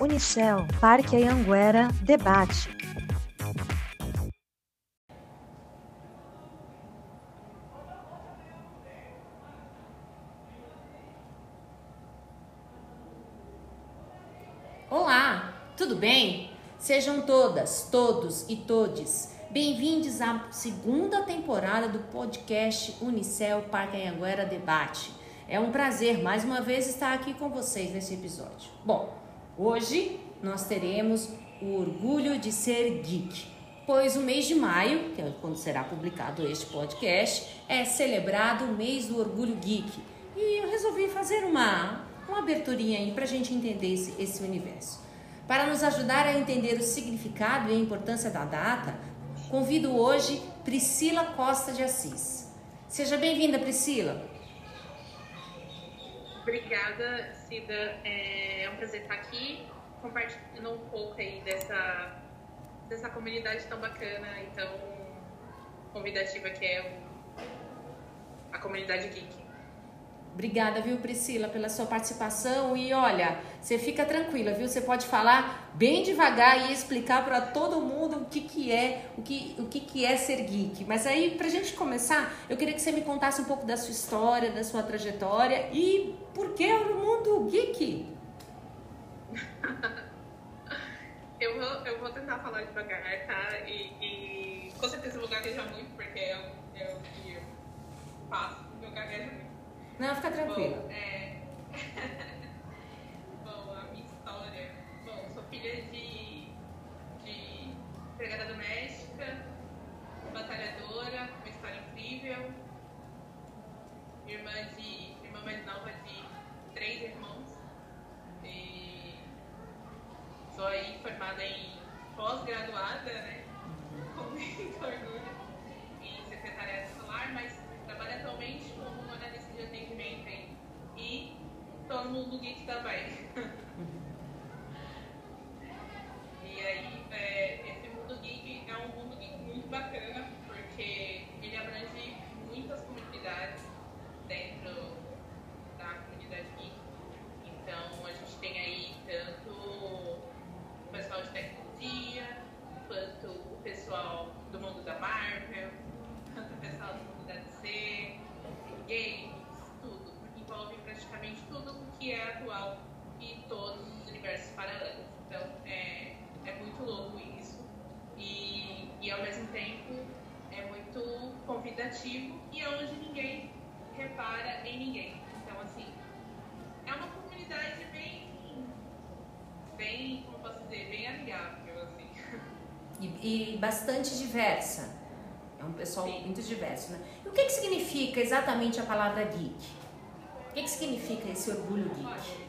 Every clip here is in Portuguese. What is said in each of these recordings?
Unicel, Parque Anhanguera, debate. Olá, tudo bem? Sejam todas, todos e todes bem-vindos à segunda temporada do podcast Unicel Parque Anhanguera Debate. É um prazer mais uma vez estar aqui com vocês nesse episódio. Bom, hoje nós teremos o orgulho de ser geek, pois o mês de maio, que é quando será publicado este podcast, é celebrado o mês do orgulho geek. E eu resolvi fazer uma, uma aberturinha aí para a gente entender esse, esse universo. Para nos ajudar a entender o significado e a importância da data, convido hoje Priscila Costa de Assis. Seja bem-vinda, Priscila. Obrigada, Cida. É um prazer estar aqui compartilhando um pouco aí dessa, dessa comunidade tão bacana e tão convidativa que é a comunidade geek. Obrigada, viu, Priscila, pela sua participação. E olha, você fica tranquila, viu? Você pode falar bem devagar e explicar para todo mundo o que, que é, o que, o que, que é ser geek. Mas aí, pra gente começar, eu queria que você me contasse um pouco da sua história, da sua trajetória e por que o mundo geek? eu, vou, eu vou tentar falar devagar, tá? E, e com certeza eu vou gaguejar muito, porque é o que eu faço, eu gaguejo muito. Não, fica tranquilo. Bom, é... Bom, a minha história. Bom, sou filha de, de empregada doméstica, batalhadora, uma história incrível. Irmã de. irmã mais nova de três irmãos. E sou aí formada em pós-graduada, né? Com muito orgulho em secretariado escolar, mas trabalho atualmente como de atendimento aí. E todo mundo geek também. e aí, é, esse mundo geek é um mundo geek muito bacana, porque ele abrange bastante diversa. É um pessoal Sim. muito diverso, né? E o que, que significa exatamente a palavra geek? O que, que significa esse orgulho geek?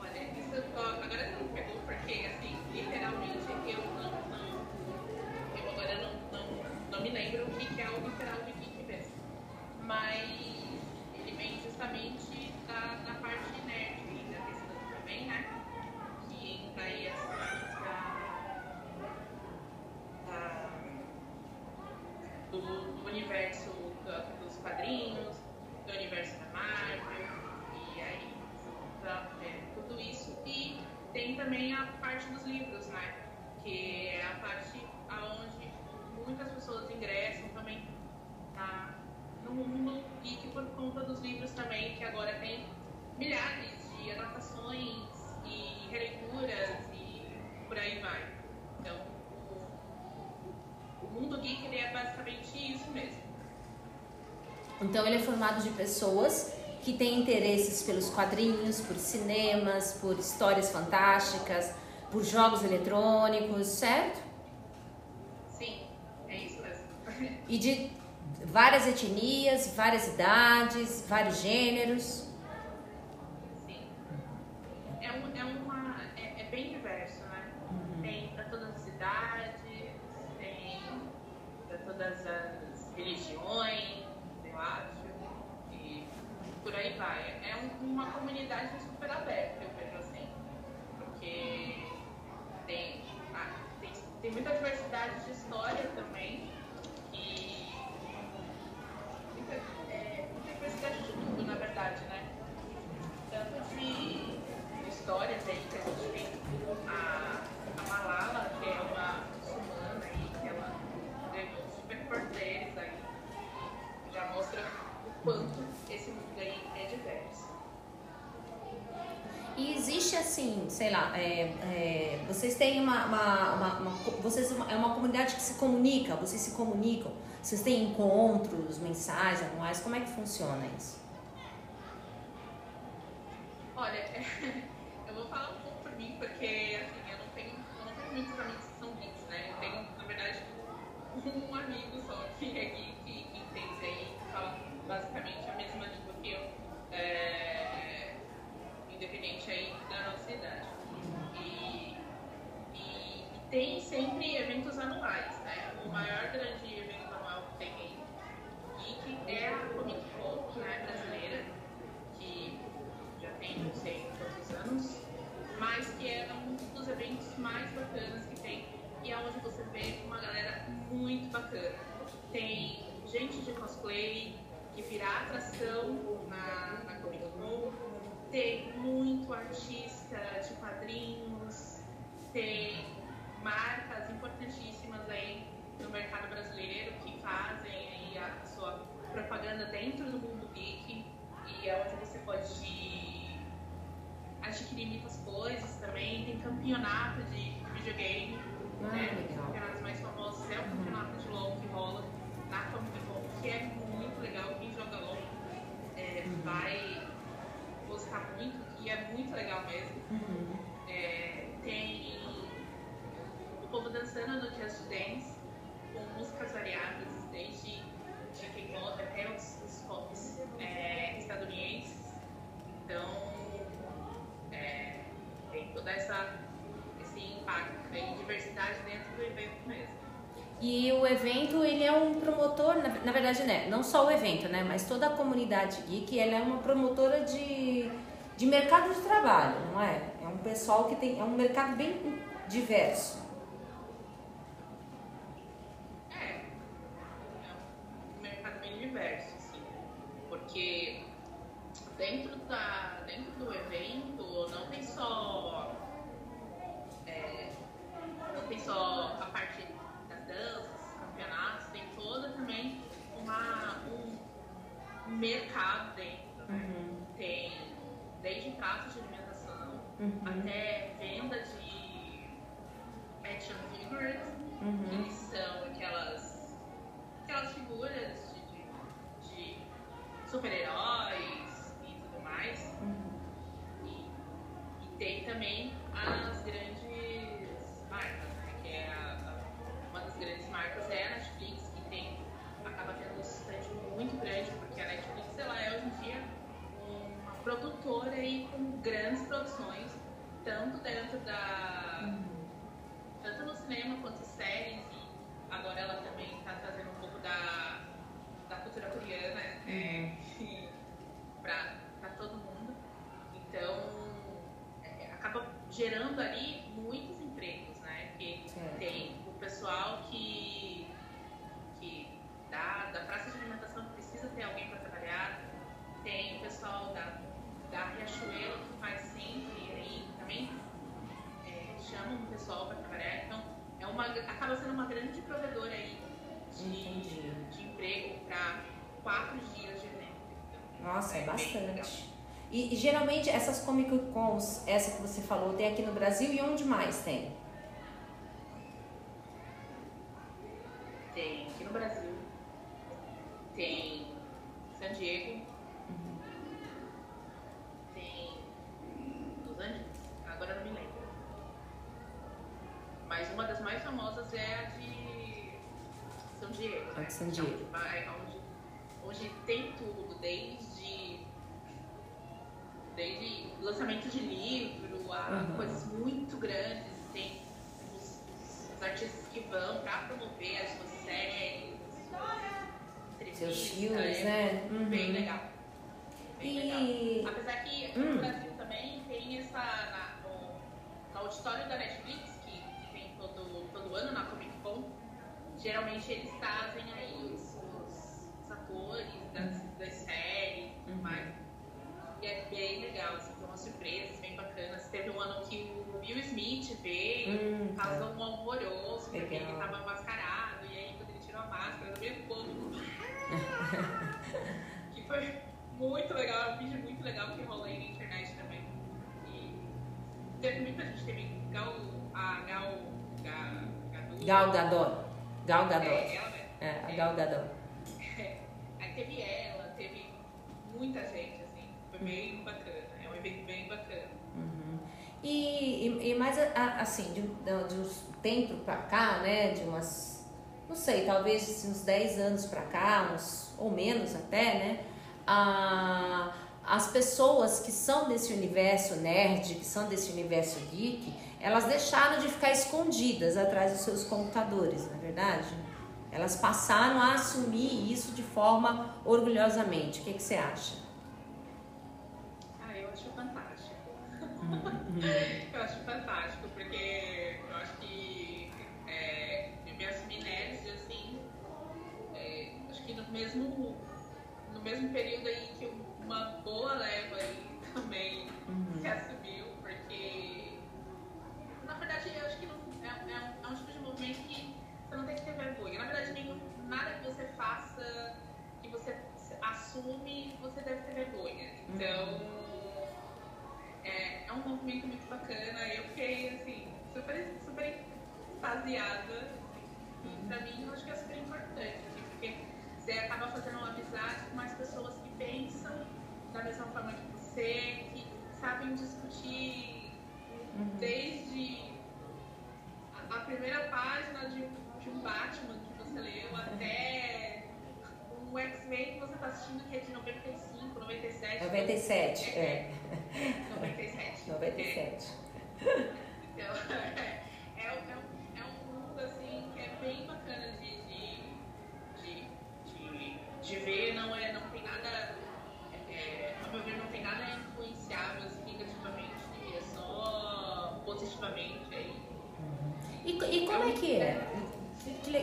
Olha, isso agora me pegou porque, assim, literalmente eu não, não eu agora não, não, não me lembro o que que é o literal de geek mesmo. Mas ele vem justamente da, da parte nerd da questão também, né? Que entra aí essa da, da, do, do universo da- dos quadrinhos, do universo da Marvel, e aí é, tudo isso. E tem também a parte dos livros, né? Que é a parte aonde muitas pessoas ingressam também no mundo geek por conta dos livros também, que agora tem milhares de anotações e releituras e por aí vai. Então, o, o mundo geek ele é basicamente isso mesmo. Então ele é formado de pessoas que têm interesses pelos quadrinhos, por cinemas, por histórias fantásticas, por jogos eletrônicos, certo? Sim, é isso mesmo. E de várias etnias, várias idades, vários gêneros. Sim. É, um, é, uma, é, é bem diverso, né? Tem para todas as idades, tem para todas as religiões, por aí vai. É um- uma comunidade super aberta, eu vejo assim, porque tem, ah, tem, tem muita diversidade de história também, e muita, é, muita diversidade de tudo, na verdade, né? tanto de história mulheres aí que a gente tem a, a Malala, que é uma muçulmana aí, que ela ganhou super poderes aí. Já mostra o quanto esse mundo aí é diverso. E existe assim, sei lá, é, é, vocês têm uma, uma, uma, uma- vocês é uma comunidade que se comunica, vocês se comunicam, vocês têm encontros mensais, anuais, como é que funciona isso? Campeonato de videogame, Ah, né? Um dos campeonatos mais famosos é o campeonato na, verdade, né, não só o evento, né, mas toda a comunidade geek, ela é uma promotora de, de mercado de trabalho, não é? É um pessoal que tem, é um mercado bem diverso. É, é um mercado bem diverso, assim, porque dentro, da, dentro do evento não tem só é, não tem só toda também uma, um mercado dentro, né? Uhum. Tem desde pratos de alimentação Uhum. até venda de action figures, que Uhum. eles são aquelas, aquelas figuras de, de, de super-heróis e tudo mais. Uhum. E, e tem também as grandes produtora aí com grandes produções, tanto dentro da. tanto no cinema quanto dias de evento. Nossa, é É bastante. E, e geralmente essas Comic Cons, essa que você falou, tem aqui no Brasil e onde mais? Tem aqui no Brasil, tem San Diego, tem Los Angeles, agora eu não me lembro. Mas uma das mais famosas é a de São Diego. A né? de San Diego. Onde, vai- onde, onde tem tudo, desde, desde lançamento de livro a Uhum. coisas muito grandes. Tem os, os artistas que vão para promover as suas séries, Seus filmes, é né? Uhum. Bem legal. Bem E- legal. Apesar que aqui Hum. no Brasil também tem essa. Na, no, no auditório da Netflix, que, que tem todo, todo ano na Comic Con, geralmente eles trazem aí os, os- os atores das, das séries e tudo Uhum. mais. e é bem legal, assim, tem umas surpresas bem bacanas. Teve um ano que o Will Smith veio, Hum, causou um alvoroço, porque ele tava mascarado, e aí quando ele tirou a máscara, no meio do povo. que foi muito legal, é um vídeo muito legal que rolou aí na internet também. E teve muita gente, teve Gal, a Gal, Ga, Gadot. Gal Gadot. Gal Gadot. É, ela, né? É, a Gal Gadot. Aí teve ela, teve muita gente, assim, foi bem bacana, é um evento bem bacana. Uhum. E, e, e mais assim, de, de, uns tempo pra cá, né? De umas, não sei, talvez uns 10 anos pra cá, uns, ou menos até, né? As pessoas que são desse universo nerd, que são desse universo geek, elas deixaram de ficar escondidas atrás dos seus computadores, não é verdade? Elas passaram a assumir isso de forma orgulhosamente. O que, que você acha? Eu acho fantástico, porque eu acho que é, eu me assumi nerd, assim, é, acho que no mesmo, no mesmo período aí que uma boa leva aí também se assumiu, porque na verdade eu acho que não, é, é um, é um tipo de movimento que você não tem que ter vergonha. Na verdade, nenhum, nada que você faça, que você assume, você deve ter vergonha. Então, é, é um movimento muito bacana. Eu fiquei, assim, super, super extasiada. E pra mim, eu acho que é super importante, assim, porque você acaba fazendo uma amizade com mais pessoas que pensam da mesma forma que você, que sabem discutir desde a, a primeira página de, um- de um Batman que você leu até um X-Men que você tá assistindo que é de 95, 97. 97, é. 97. 97. Então, é, é, um- é um, é um mundo assim que é bem bacana de, de, de, ver, não, é, não tem nada, é, a meu ver, não tem nada influenciável assim, negativamente, é só positivamente aí. E, e como é que é?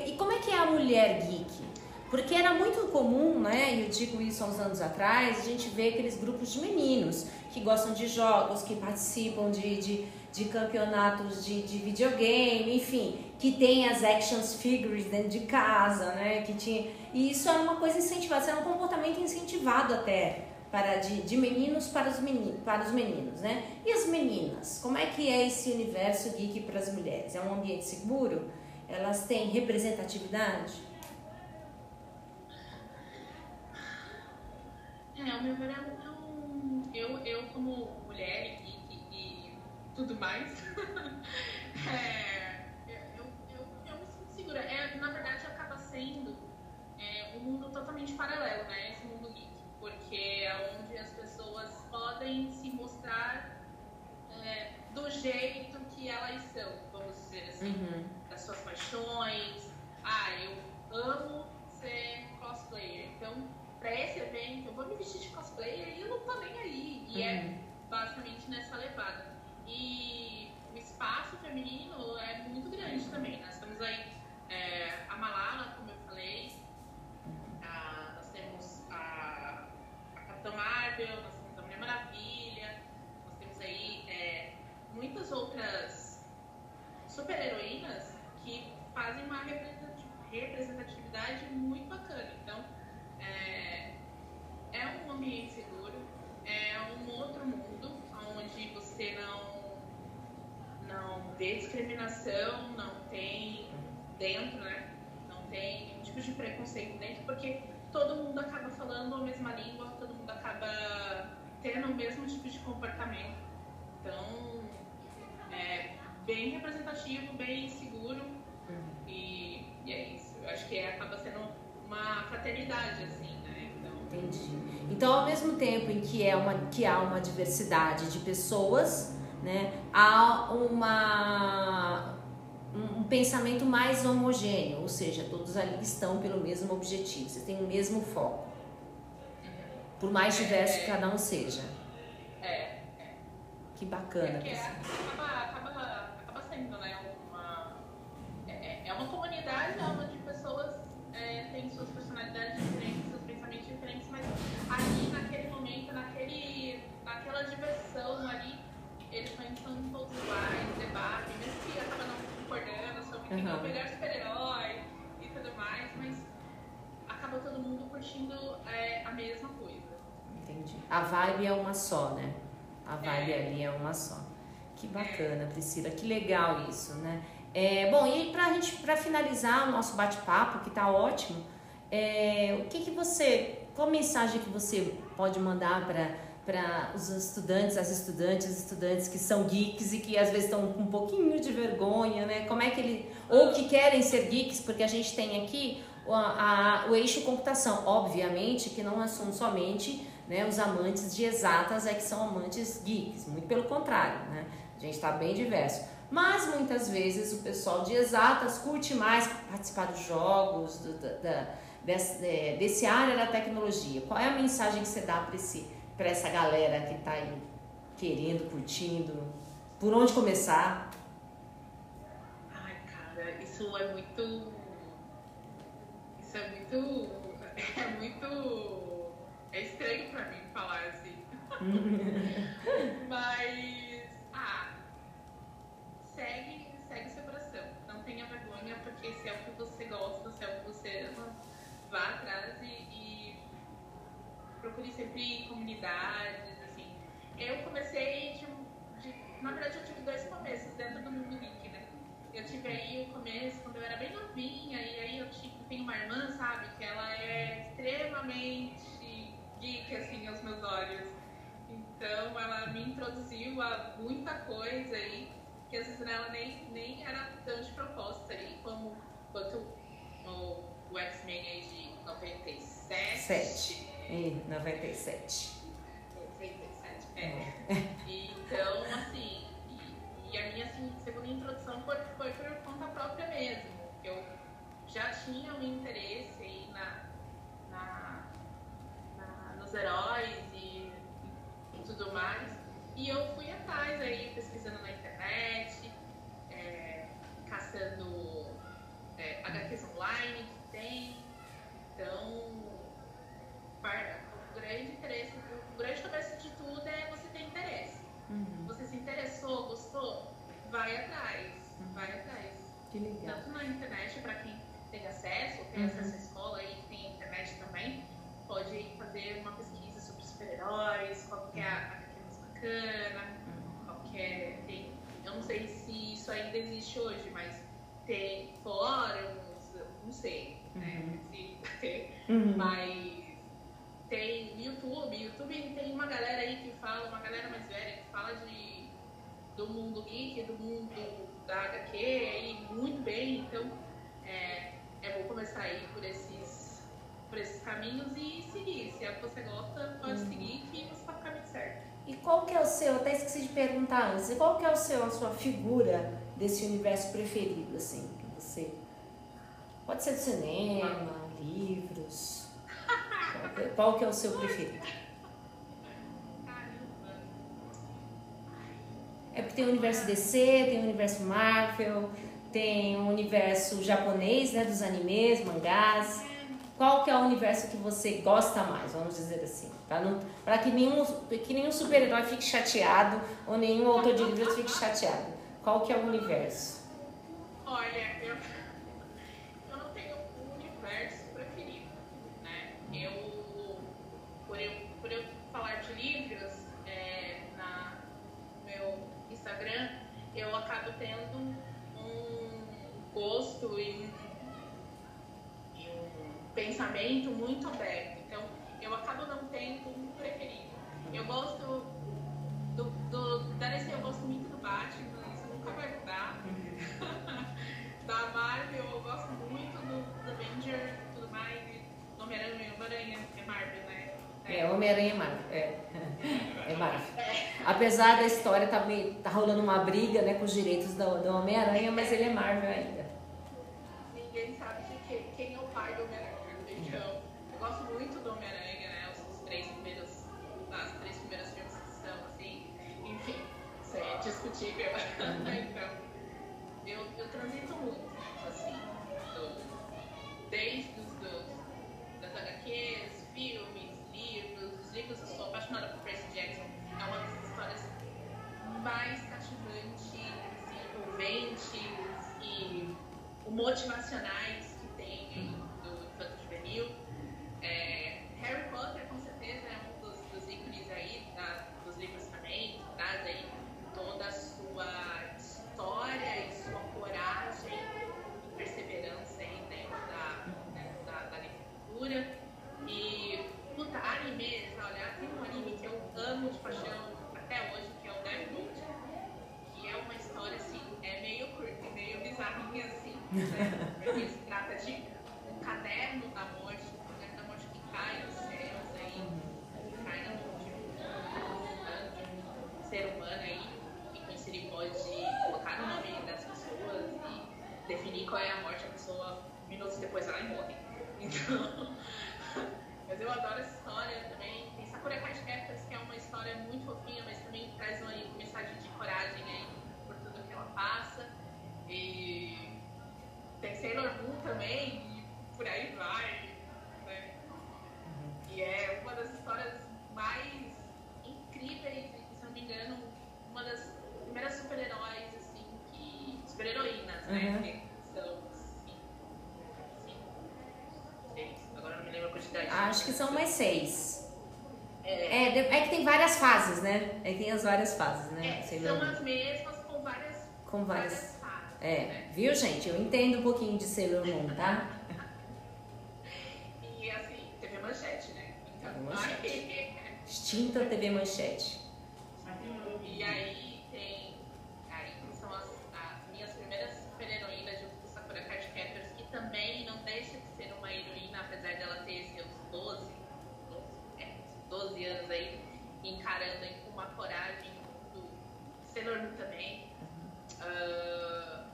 E como é que é a mulher geek? Porque era muito comum, né? E eu digo isso há uns anos atrás, a gente vê aqueles grupos de meninos que gostam de jogos, que participam de, de, de campeonatos de, de videogame, enfim, que tem as actions figures dentro de casa, né? Que tinha, e isso era uma coisa incentivada, isso era um comportamento incentivado até para de, de meninos para os meninos, para os meninos, né? E as meninas, como é que é esse universo geek para as mulheres? É um ambiente seguro? Elas têm representatividade? É, ao meu. Eu, eu como mulher e, e, e tudo mais, é, eu, eu, eu, me sinto segura. É, na verdade, acaba sendo é, um mundo totalmente paralelo, né? Esse mundo geek. Porque é onde as pessoas podem se mostrar é, do jeito que elas são, vamos dizer assim Uhum. das suas paixões. Ah, eu amo ser cosplayer. Então, pra esse evento, eu vou me vestir de cosplayer e eu não tô nem aí. E é Uhum. basicamente nessa levada. E o espaço feminino é muito grande também. Nós temos aí é, a Malala, como eu falei, a- nós temos a, a Capitã Marvel, nós temos a Mulher Maravilha, nós temos aí é, muitas outras super-heroínas que fazem uma representati- representatividade muito bacana. Então, é, é um ambiente seguro, é um outro mundo onde você não, não vê discriminação, não tem dentro, né? Não tem nenhum tipo de preconceito dentro, porque todo mundo acaba falando a mesma língua, todo mundo acaba tendo o mesmo tipo de comportamento. Então, é bem representativo, bem seguro e, e é isso. Eu acho que é, acaba sendo uma fraternidade, assim, né? Então, Entendi. Então, ao mesmo tempo em que, é uma, que há uma diversidade de pessoas, né, há uma, um pensamento mais homogêneo, ou seja, todos ali estão pelo mesmo objetivo, vocês têm o mesmo foco, por mais diverso que cada um seja. é, Que bacana. Porque pessoal. acaba, acaba, acaba sendo, né, uma, é- é, é uma comunidade onde pessoas é, têm suas personalidades diferentes, seus pensamentos diferentes, mas ali naquele momento momento, naquele, naquela diversão ali, eles pensando todos iguais, debate, mesmo que acaba não concordando sobre quem é o melhor super-herói e tudo mais, mas acaba todo mundo curtindo é, a mesma coisa. Entendi. A vibe é uma só, né? A vibe É. ali é uma só. Que bacana, Priscila. Que legal isso, né? É, bom, e pra gente, para finalizar o nosso bate-papo, que tá ótimo, é, o que que você, qual mensagem que você pode mandar para para os estudantes, as estudantes, estudantes que são geeks e que às vezes estão com um pouquinho de vergonha, né? Como é que ele ou que querem ser geeks, porque a gente tem aqui o, a- o eixo computação, obviamente que não são somente né, os amantes de exatas é que são amantes geeks, muito pelo contrário, né? A gente está bem diverso. Mas muitas vezes o pessoal de exatas curte mais participar dos jogos, do- da- da- desse, é, desse área da tecnologia. Qual é a mensagem que você dá para esse para essa galera que está aí querendo, curtindo? Por onde começar? Ai, cara, isso é muito. Isso é muito. É muito. É estranho pra mim falar assim. Mas. Ah. Segue, segue seu coração. Não tenha vergonha, porque se é o que você gosta, se é o que você ama, vá atrás e, e procure sempre comunidades, assim. Eu comecei de, de- Na verdade, eu tive dois começos dentro do mundo geek, né? Eu tive aí o começo quando eu era bem novinha, e aí eu tive, tenho uma irmã, sabe, que ela é extremamente geek, assim, aos meus olhos. Então, ela me introduziu a muita coisa aí, que às vezes ela nem, nem era tão de proposta aí, como quanto o, o X-Men aí de 97. Sete. Em 97. 97, é. Então, assim, e, e a minha assim, segunda introdução foi, foi por conta própria mesmo. Eu já tinha um interesse aí na, na, na- nos heróis e, e tudo mais. E eu fui atrás aí, pesquisando na internet, é, caçando é, HQs online que tem. Então, o grande interesse, o grande começo de tudo é você ter interesse. Você se interessou, gostou? Vai atrás, vai atrás. Que legal. Tanto na internet, para quem tem acesso, tem Uhum. acesso à escola e tem internet também, pode fazer uma pesquisa sobre super-heróis, qual que é a HQ mais bacana, qual que é. Tem, eu não sei se isso ainda existe hoje, mas tem fóruns, não sei, né? Se tem, Uhum. mas tem YouTube, YouTube tem uma galera aí que fala, uma galera mais velha que fala de do mundo geek, do mundo da HQ aí muito bem, então é, é bom começar aí por esses, por esses caminhos e seguir. Se é que você gosta, pode seguir que você tá no caminho certo. E qual que é o seu, até esqueci de perguntar antes, e qual que é o seu, a sua figura desse universo preferido, assim, que você... Pode ser do cinema, livros... Qual que- é o seu preferido? É porque tem o universo DC, tem o universo Marvel, tem o universo japonês, né, dos animes, mangás. Qual que é o universo que você gosta mais, vamos dizer assim? Para que nenhum, que nenhum super-herói fique chateado ou nenhum autor de livros fique chateado. Qual que é o universo? Olha, eu Instagram, eu acabo tendo um gosto e um, e um pensamento muito aberto. Então, eu acabo não tendo um preferido. Eu gosto do, do, da DC, eu gosto muito do Batman, isso nunca vai mudar da Marvel, eu gosto muito do, do Avenger e tudo mais. e do Homem-Aranha, Homem-Aranha é Marvel, né? É, Homem-Aranha é Marvel. É. é Marvel. Apesar da história tá, meio, tá rolando uma briga né, com os direitos do, do Homem-Aranha, mas ele é Marvel ainda. Né? Porque se trata de um caderno da morte, um caderno da morte que cai dos céus aí, cai na mão de um, de um ser humano aí, e com isso ele pode colocar o nome das pessoas e definir qual é a morte da pessoa minutos depois ela morre. Então, mas eu adoro essa história também. Tem Sakura Card Captors, que é uma história muito fofinha, mas também traz uma mensagem de coragem aí por tudo que ela passa. E tem Sailor Moon também, e por aí vai. Né? E é uma das histórias mais incríveis, e, se não me engano, uma das primeiras super-heróis, assim, que. super-heroínas, né? Uhum. Que são cinco, cinco, seis, agora não me lembro a quantidade. Acho que são mais seis. É, É, é que tem várias fases, né? É que tem as várias fases, né? é, Sei são as mesmas com várias, Com várias. fases. É, né? viu, gente? Eu entendo um pouquinho de Sailor Moon, tá? E assim, TV Manchete, né? Então, TV Manchete. Extinta TV Manchete. 12 anos aí, encarando aí com uma coragem do Moon também. Ah,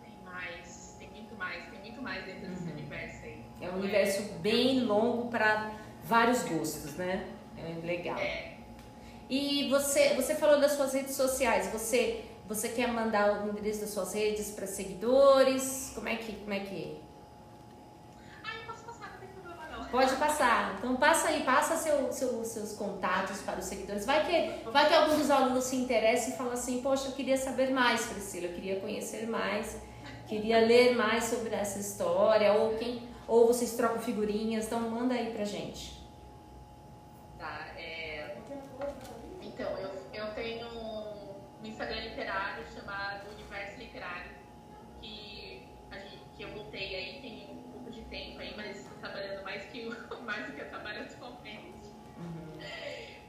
tem mais, tem muito mais, tem muito mais dentro desse universo aí. É um universo bem longo para vários gostos, né? É legal. É, E você, você falou das suas redes sociais. Você, você quer mandar o endereço das suas redes para seguidores? Como é que, como é que? ah, eu posso passar, não tem problema não. Pode passar. Então passa aí, passa seu, seu- seus contatos para os seguidores. Vai que, vai que algum dos alunos se interessa e fala assim, poxa, eu queria saber mais, Priscila, eu queria conhecer mais, queria ler mais sobre essa história, ou quem, ou vocês trocam figurinhas, então manda aí pra gente. Mais do que eu trabalho atualmente.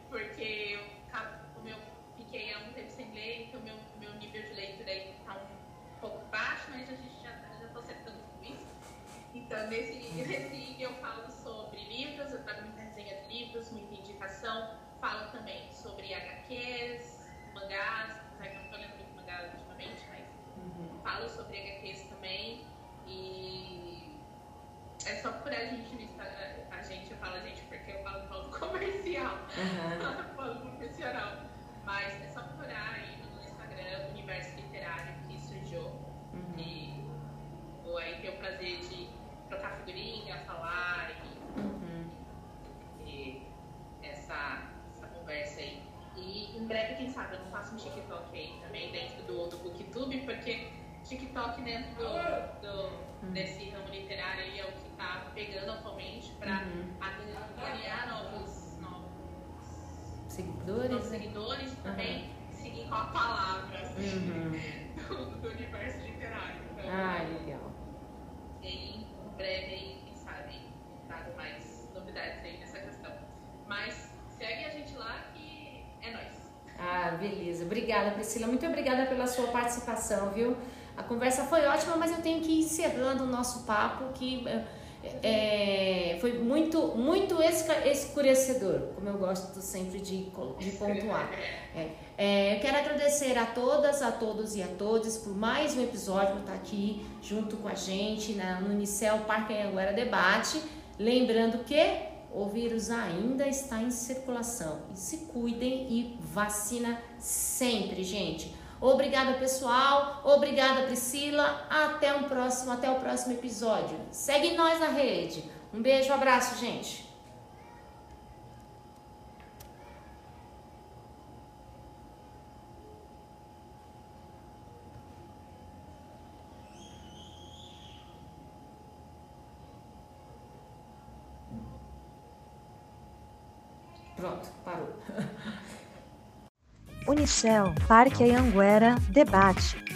Porque eu, ca- como eu fiquei há um tempo sem ler, então meu, meu nível de leitura aí está um pouco baixo, mas a gente já estou acertando com isso. Então, nesse, nesse eu falo sobre livros, eu trago muita resenha de livros, muita indicação. Falo também sobre HQs, mangás, apesar que eu não estou lendo muito mangá ultimamente, mas falo sobre HQs também. E é só por a gente no Instagram, a gente, eu falo a gente porque eu falo falo comercial, Uhum. falo profissional. Mas é só procurar aí no Instagram, Universo Literário, que surgiu. E vou aí ter o prazer de trocar figurinha, falar e, Uhum. e essa, essa conversa aí. E em breve, quem sabe, eu não faço um TikTok aí também dentro do, do BookTube, porque TikTok dentro do, do- desse ramo literário aí é o que tá pegando atualmente para Uhum. novos, novos, Seguidores, novos né? seguidores e também seguir com a palavra assim, Uhum. do, do universo literário. Então, Ah, legal. em breve aí, quem sabe, trago mais novidades aí nessa questão. Mas segue a gente lá que é nóis. Ah, beleza. Obrigada, Priscila. Muito obrigada pela sua participação, viu? A conversa foi ótima, mas eu tenho que ir encerrando o nosso papo, que é, foi muito, muito escurecedor, como eu gosto sempre de, de pontuar. É, é, eu quero agradecer a todas, a todos e a todas por mais um episódio estar aqui junto com a gente na, no Unicel Parque Anhanguera Debate. Lembrando que o vírus ainda está em circulação. E se cuidem e vacina sempre, gente. Obrigada, pessoal. Obrigada, Priscila. Até um próximo, até o próximo episódio. Segue nós na rede. Um beijo, um abraço, gente. Parque Anhanguera, debate.